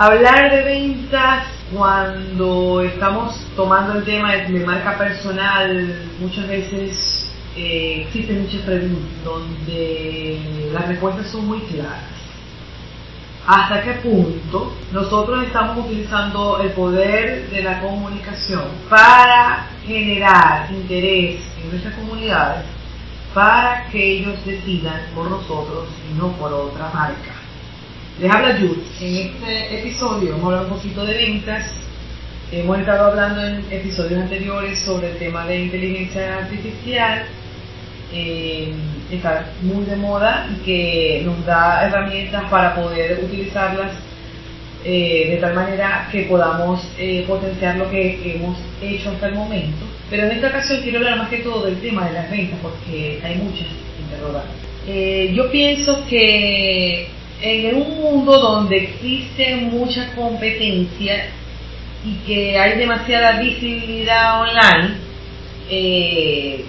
Hablar de ventas cuando estamos tomando el tema de, marca personal, muchas veces eh, existen muchas preguntas donde las respuestas son muy claras. ¿Hasta qué punto nosotros estamos utilizando el poder de la comunicación para generar interés en nuestras comunidades para que ellos decidan por nosotros y no por otra marca? Les habla Jules. En este episodio vamos a hablar un poquito de ventas. Hemos estado hablando en episodios anteriores sobre el tema de inteligencia artificial. Eh, está muy de moda y que nos da herramientas para poder utilizarlas eh, de tal manera que podamos eh, potenciar lo que hemos hecho hasta el momento. Pero en esta ocasión quiero hablar más que todo del tema de las ventas porque hay muchas interrogantes. yo pienso que en un mundo donde existe mucha competencia y que hay demasiada visibilidad online, eh,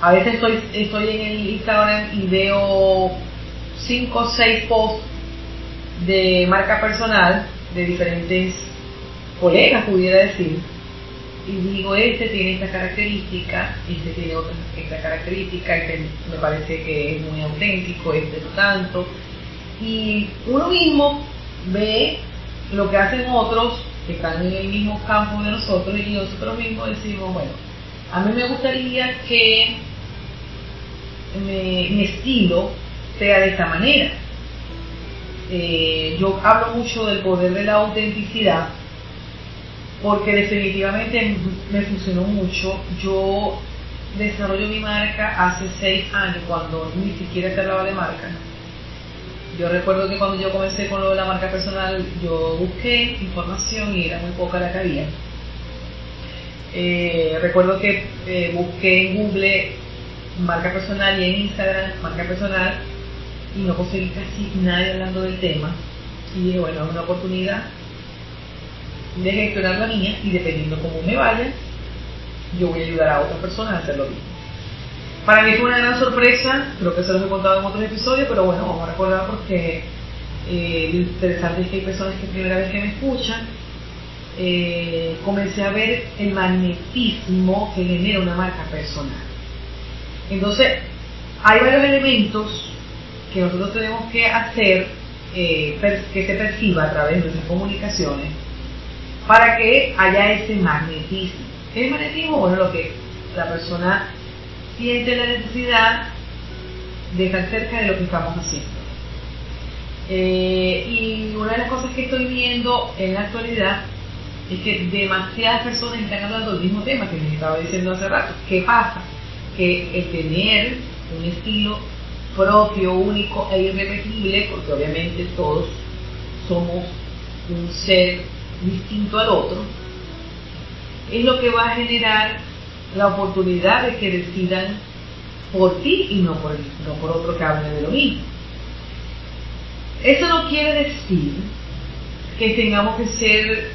a veces estoy, estoy en el Instagram y veo 5 o 6 posts de marca personal de diferentes colegas, pudiera decir, y digo, este tiene esta característica, este tiene otra esta característica, este me parece que es muy auténtico, este no tanto, y uno mismo ve lo que hacen otros que están en el mismo campo de nosotros y nosotros mismos decimos, bueno, a mí me gustaría que mi estilo sea de esta manera. Eh, yo hablo mucho del poder de la autenticidad porque definitivamente me funcionó mucho. Yo desarrollo mi marca hace seis años cuando ni siquiera se hablaba de marca yo recuerdo que cuando yo comencé con lo de la marca personal, yo busqué información y era muy poca la que había. Eh, recuerdo que eh, busqué en Google marca personal y en Instagram marca personal y no conseguí casi nadie hablando del tema. Y dije, bueno, es una oportunidad de gestionar la mía y dependiendo cómo me vaya, yo voy a ayudar a otras personas a hacer lo mismo. Para mí fue una gran sorpresa, creo que se los he contado en otros episodios, pero bueno, vamos a recordar porque eh, lo interesante es que hay personas que primera vez que me escuchan, eh, comencé a ver el magnetismo que genera una marca personal. Entonces, hay varios elementos que nosotros tenemos que hacer eh, que se perciba a través de nuestras comunicaciones para que haya ese magnetismo. ¿Qué es magnetismo? Bueno, lo que la persona siente la necesidad de estar cerca de lo que estamos haciendo. Eh, y una de las cosas que estoy viendo en la actualidad es que demasiadas personas están hablando del mismo tema que les estaba diciendo hace rato. ¿Qué pasa? Que el tener un estilo propio, único e irrepetible, porque obviamente todos somos un ser distinto al otro, es lo que va a generar la oportunidad de que decidan por ti y no por, no por otro que hable de lo mismo. Eso no quiere decir que tengamos que ser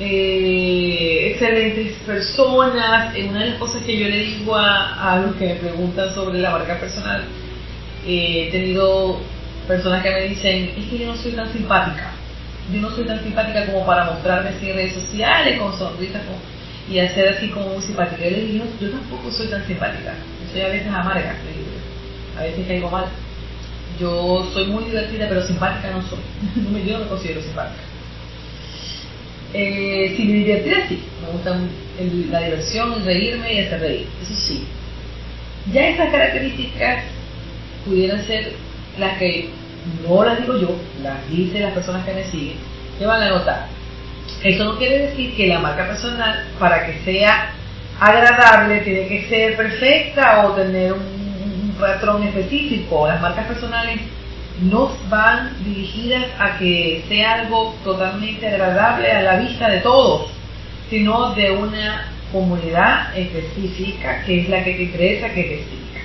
eh, excelentes personas. Una de las cosas que yo le digo a, a los que me preguntan sobre la marca personal, eh, he tenido personas que me dicen, es que yo no soy tan simpática. Yo no soy tan simpática como para mostrarme en redes sociales con sonrisas. Y hacer así como muy simpática. Yo le digo, yo tampoco soy tan simpática, yo soy a veces amarga, a veces caigo mal. Yo soy muy divertida, pero simpática no soy. yo no me considero simpática. Eh, si me divertida, sí. Me gusta la diversión, el reírme y hacer reír. Eso sí. Ya esas características pudieran ser las que no las digo yo, las dicen las personas que me siguen, que van a notar eso no quiere decir que la marca personal, para que sea agradable, tiene que ser perfecta o tener un, patrón específico. Las marcas personales no van dirigidas a que sea algo totalmente agradable a la vista de todos, sino de una comunidad específica que es la que te interesa que te siga.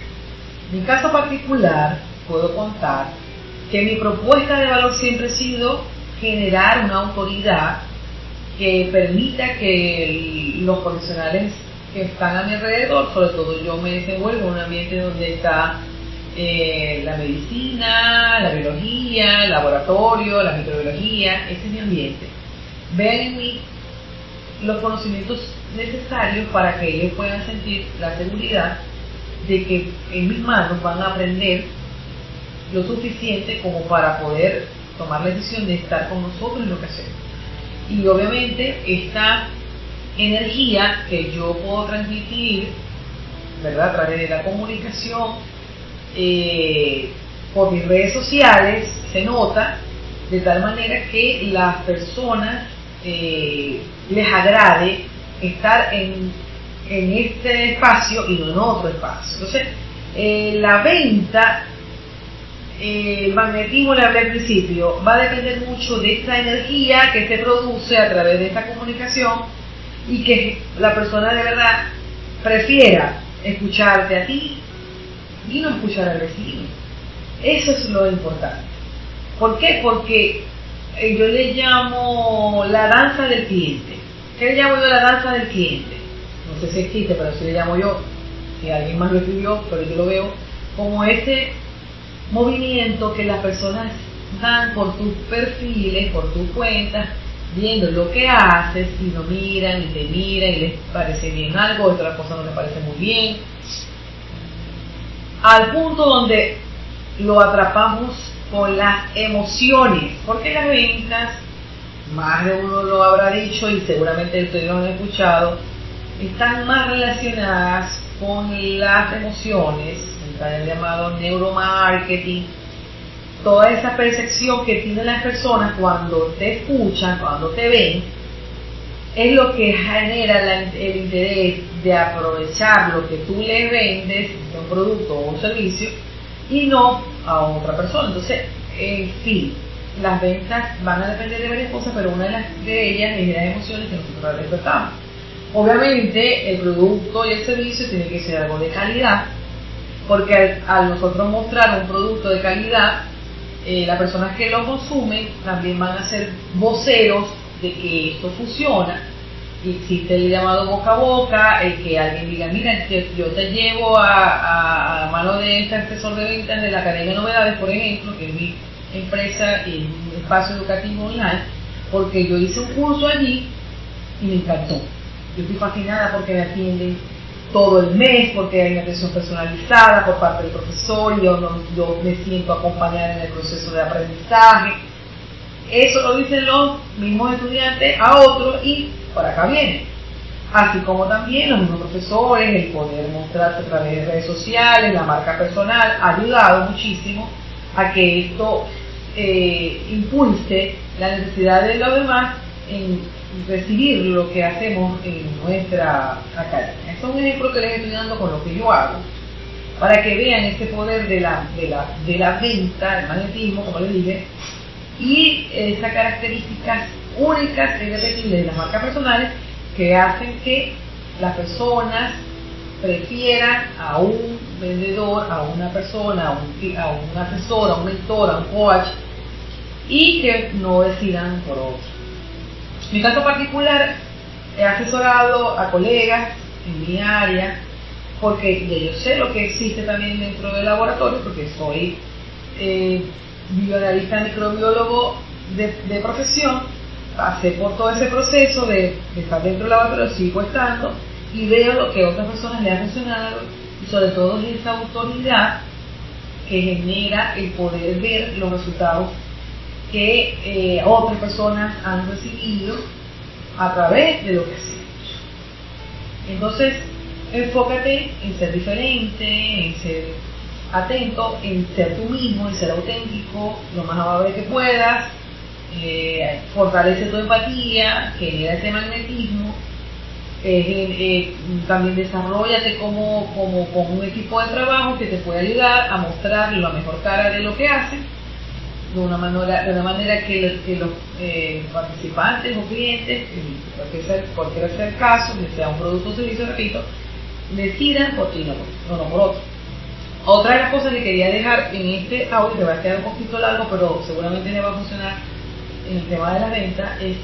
En mi caso particular, puedo contar que mi propuesta de valor siempre ha sido generar una autoridad que permita que los profesionales que están a mi alrededor, sobre todo yo me desenvuelvo en un ambiente donde está eh, la medicina, la biología, el laboratorio, la microbiología, ese es mi ambiente. Vean en mí los conocimientos necesarios para que ellos puedan sentir la seguridad de que en mis manos van a aprender lo suficiente como para poder tomar la decisión de estar con nosotros en lo que hacemos. Y obviamente esta energía que yo puedo transmitir, ¿verdad? A través de la comunicación, eh, por mis redes sociales, se nota de tal manera que las personas eh, les agrade estar en, en, este espacio y no en otro espacio. Entonces, eh, la venta, el magnetismo, le hablé al principio, va a depender mucho de esta energía que se produce a través de esta comunicación y que la persona de verdad prefiera escucharte a ti y no escuchar al vecino. Eso es lo importante. ¿Por qué? Porque eh, yo le llamo la danza del cliente. ¿Qué le llamo yo la danza del cliente? No sé si existe, pero así le llamo yo. Si alguien más lo escribió, pero yo lo veo como ese movimiento que las personas dan por tus perfiles, por tus cuentas, viendo lo que haces y lo miran y te miran y les parece bien algo, otra cosa no les parece muy bien. Al punto donde lo atrapamos con las emociones, porque las ventas, más de uno lo habrá dicho y seguramente ustedes lo han escuchado, están más relacionadas con las emociones, el llamado neuromarketing, toda esa percepción que tienen las personas cuando te escuchan, cuando te ven, es lo que genera el interés de aprovechar lo que tú le vendes, un producto o un servicio, y no a otra persona. Entonces, en fin, las ventas van a depender de varias cosas, pero una de, las, de ellas es las emociones que nosotros respetamos. Obviamente, el producto y el servicio tiene que ser algo de calidad, porque al nosotros mostrar un producto de calidad, eh, las personas que lo consumen también van a ser voceros de que esto funciona. Existe el llamado boca a boca, el que alguien diga, mira, yo te llevo a, a, mano de este asesor de ventas de la Academia de Novedades, por ejemplo, que es mi empresa y un espacio educativo online, porque yo hice un curso allí y me encantó. Yo estoy fascinada porque me atienden todo el mes porque hay una atención personalizada por parte del profesor, yo, yo me siento acompañada en el proceso de aprendizaje. Eso lo dicen los mismos estudiantes a otros y por acá viene. Así como también los mismos profesores, el poder mostrarse a través de redes sociales, la marca personal, ha ayudado muchísimo a que esto eh, impulse la necesidad de los demás en recibir lo que hacemos en nuestra academia. es un ejemplo que les estoy dando con lo que yo hago, para que vean ese poder de la, de la, de la venta, el magnetismo, como les dije, y esas características únicas e irrepetibles de las marcas personales que hacen que las personas prefieran a un vendedor, a una persona, a un, a un asesor, a un mentor, a un coach, y que no decidan por otro. Mi caso particular, he asesorado a colegas en mi área, porque yo sé lo que existe también dentro del laboratorio, porque soy eh, microbiólogo de, profesión, pasé por todo ese proceso de, estar dentro del laboratorio, sigo estando, y veo lo que otras personas le ha funcionado, y sobre todo esa autoridad que genera el poder ver los resultados que eh, otras personas han recibido a través de lo que has Entonces, enfócate en ser diferente, en ser atento, en ser tú mismo, en ser auténtico, lo más amable que puedas, eh, fortalece tu empatía, genera ese magnetismo, eh, eh, también desarrollate como, como, como un equipo de trabajo que te puede ayudar a mostrar la mejor cara de lo que haces de una manera, de una manera que, que los eh, participantes o clientes, cualquier, cualquiera sea el caso, que sea un producto o servicio, repito, decidan por ti, no, por otro. Otra de las cosas que quería dejar en este audio, que va a quedar un poquito largo, pero seguramente le va a funcionar en el tema de la venta, es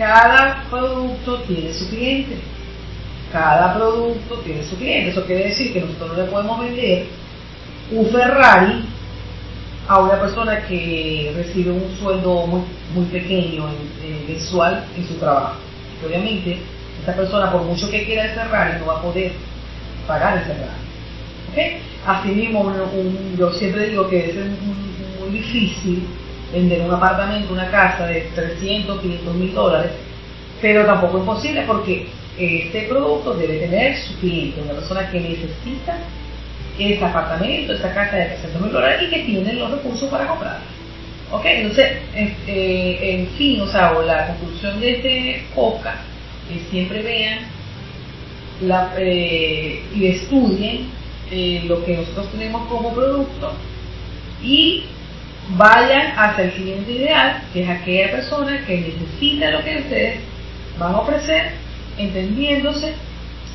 cada producto tiene su cliente. Cada producto tiene su cliente. Eso quiere decir que nosotros no le podemos vender un Ferrari a una persona que recibe un sueldo muy, pequeño en, mensual en su trabajo. obviamente, esta persona, por mucho que quiera el Ferrari, no va a poder pagar el Ferrari. ¿Okay? Asimismo, yo siempre digo que es muy, difícil vender un apartamento, una casa de 300, 500 mil dólares, pero tampoco es posible porque este producto debe tener su cliente, una persona que necesita ese apartamento, esa casa de 300 mil dólares y que tienen los recursos para comprarla. ¿Ok? Entonces, este, en fin, o sea, o la conclusión de este podcast, que siempre vean eh, y estudien eh, lo que nosotros tenemos como producto y vayan hacia el cliente ideal, que es aquella persona que necesita lo que ustedes van a ofrecer, entendiéndose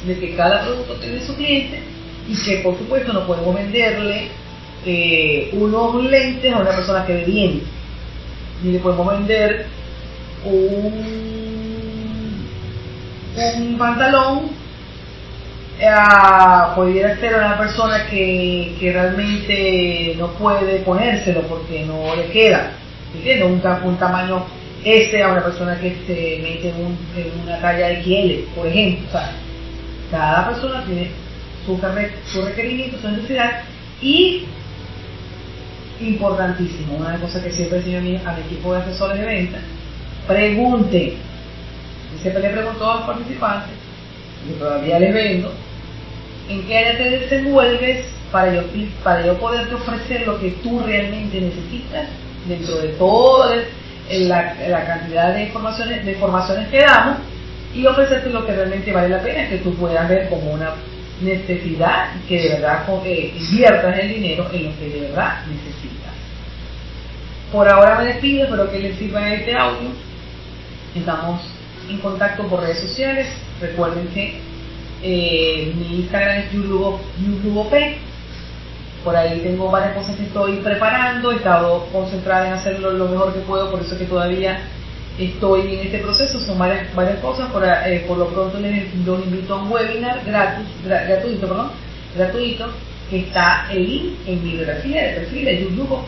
de que cada producto tiene su cliente y que por supuesto no podemos venderle eh, unos lentes a una persona que ve bien, ni le podemos vender un, un pantalón a, pudiera ser una persona que, que, realmente no puede ponérselo porque no le queda, ¿entiendes? Un, un tamaño S a una persona que se mete en, una talla de XL, por ejemplo. Cada persona tiene su, su requerimiento, su necesidad y importantísimo, una cosa que siempre enseño a mi, a mi equipo de asesores de venta, pregunte. Y siempre le pregunto a los participantes, y todavía les vendo, en qué área te desenvuelves para yo, para yo poderte ofrecer lo que tú realmente necesitas dentro de toda la, la, cantidad de informaciones, de informaciones que damos y ofrecerte lo que realmente vale la pena, que tú puedas ver como una necesidad que de verdad eh, inviertas el dinero en lo que de verdad necesitas. Por ahora me despido, espero que les sirva este audio. Estamos en contacto por redes sociales. Recuerden que eh, mi Instagram es YouTube Por ahí tengo varias cosas que estoy preparando. He estado concentrada en hacerlo lo mejor que puedo, por eso que todavía estoy en este proceso, son varias, varias cosas, por, eh, por lo pronto les, invito a un webinar gratis, gratuito, perdón, gratuito, que está el link en bibliografía de perfil de YouTube.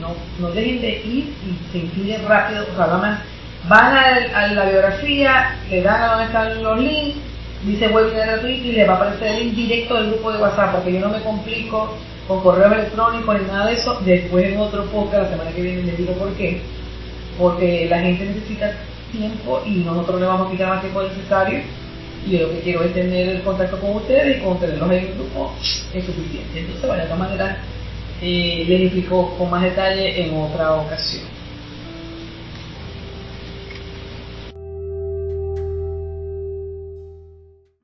No, no dejen de ir y se inscriben rápido, o sea, van, van a, la biografía, le dan a donde están los links, dice webinar gratuito y les va a aparecer el link directo del grupo de WhatsApp, porque yo no me complico con correo electrónico ni nada de eso. Después en otro podcast, la semana que viene les digo por qué porque la gente necesita tiempo y nosotros le vamos a quitar más tiempo necesario y yo lo que quiero es tener el contacto con ustedes y con tenerlos en el grupo es suficiente. Entonces, bueno, de esta manera eh, les explico con más detalle en otra ocasión.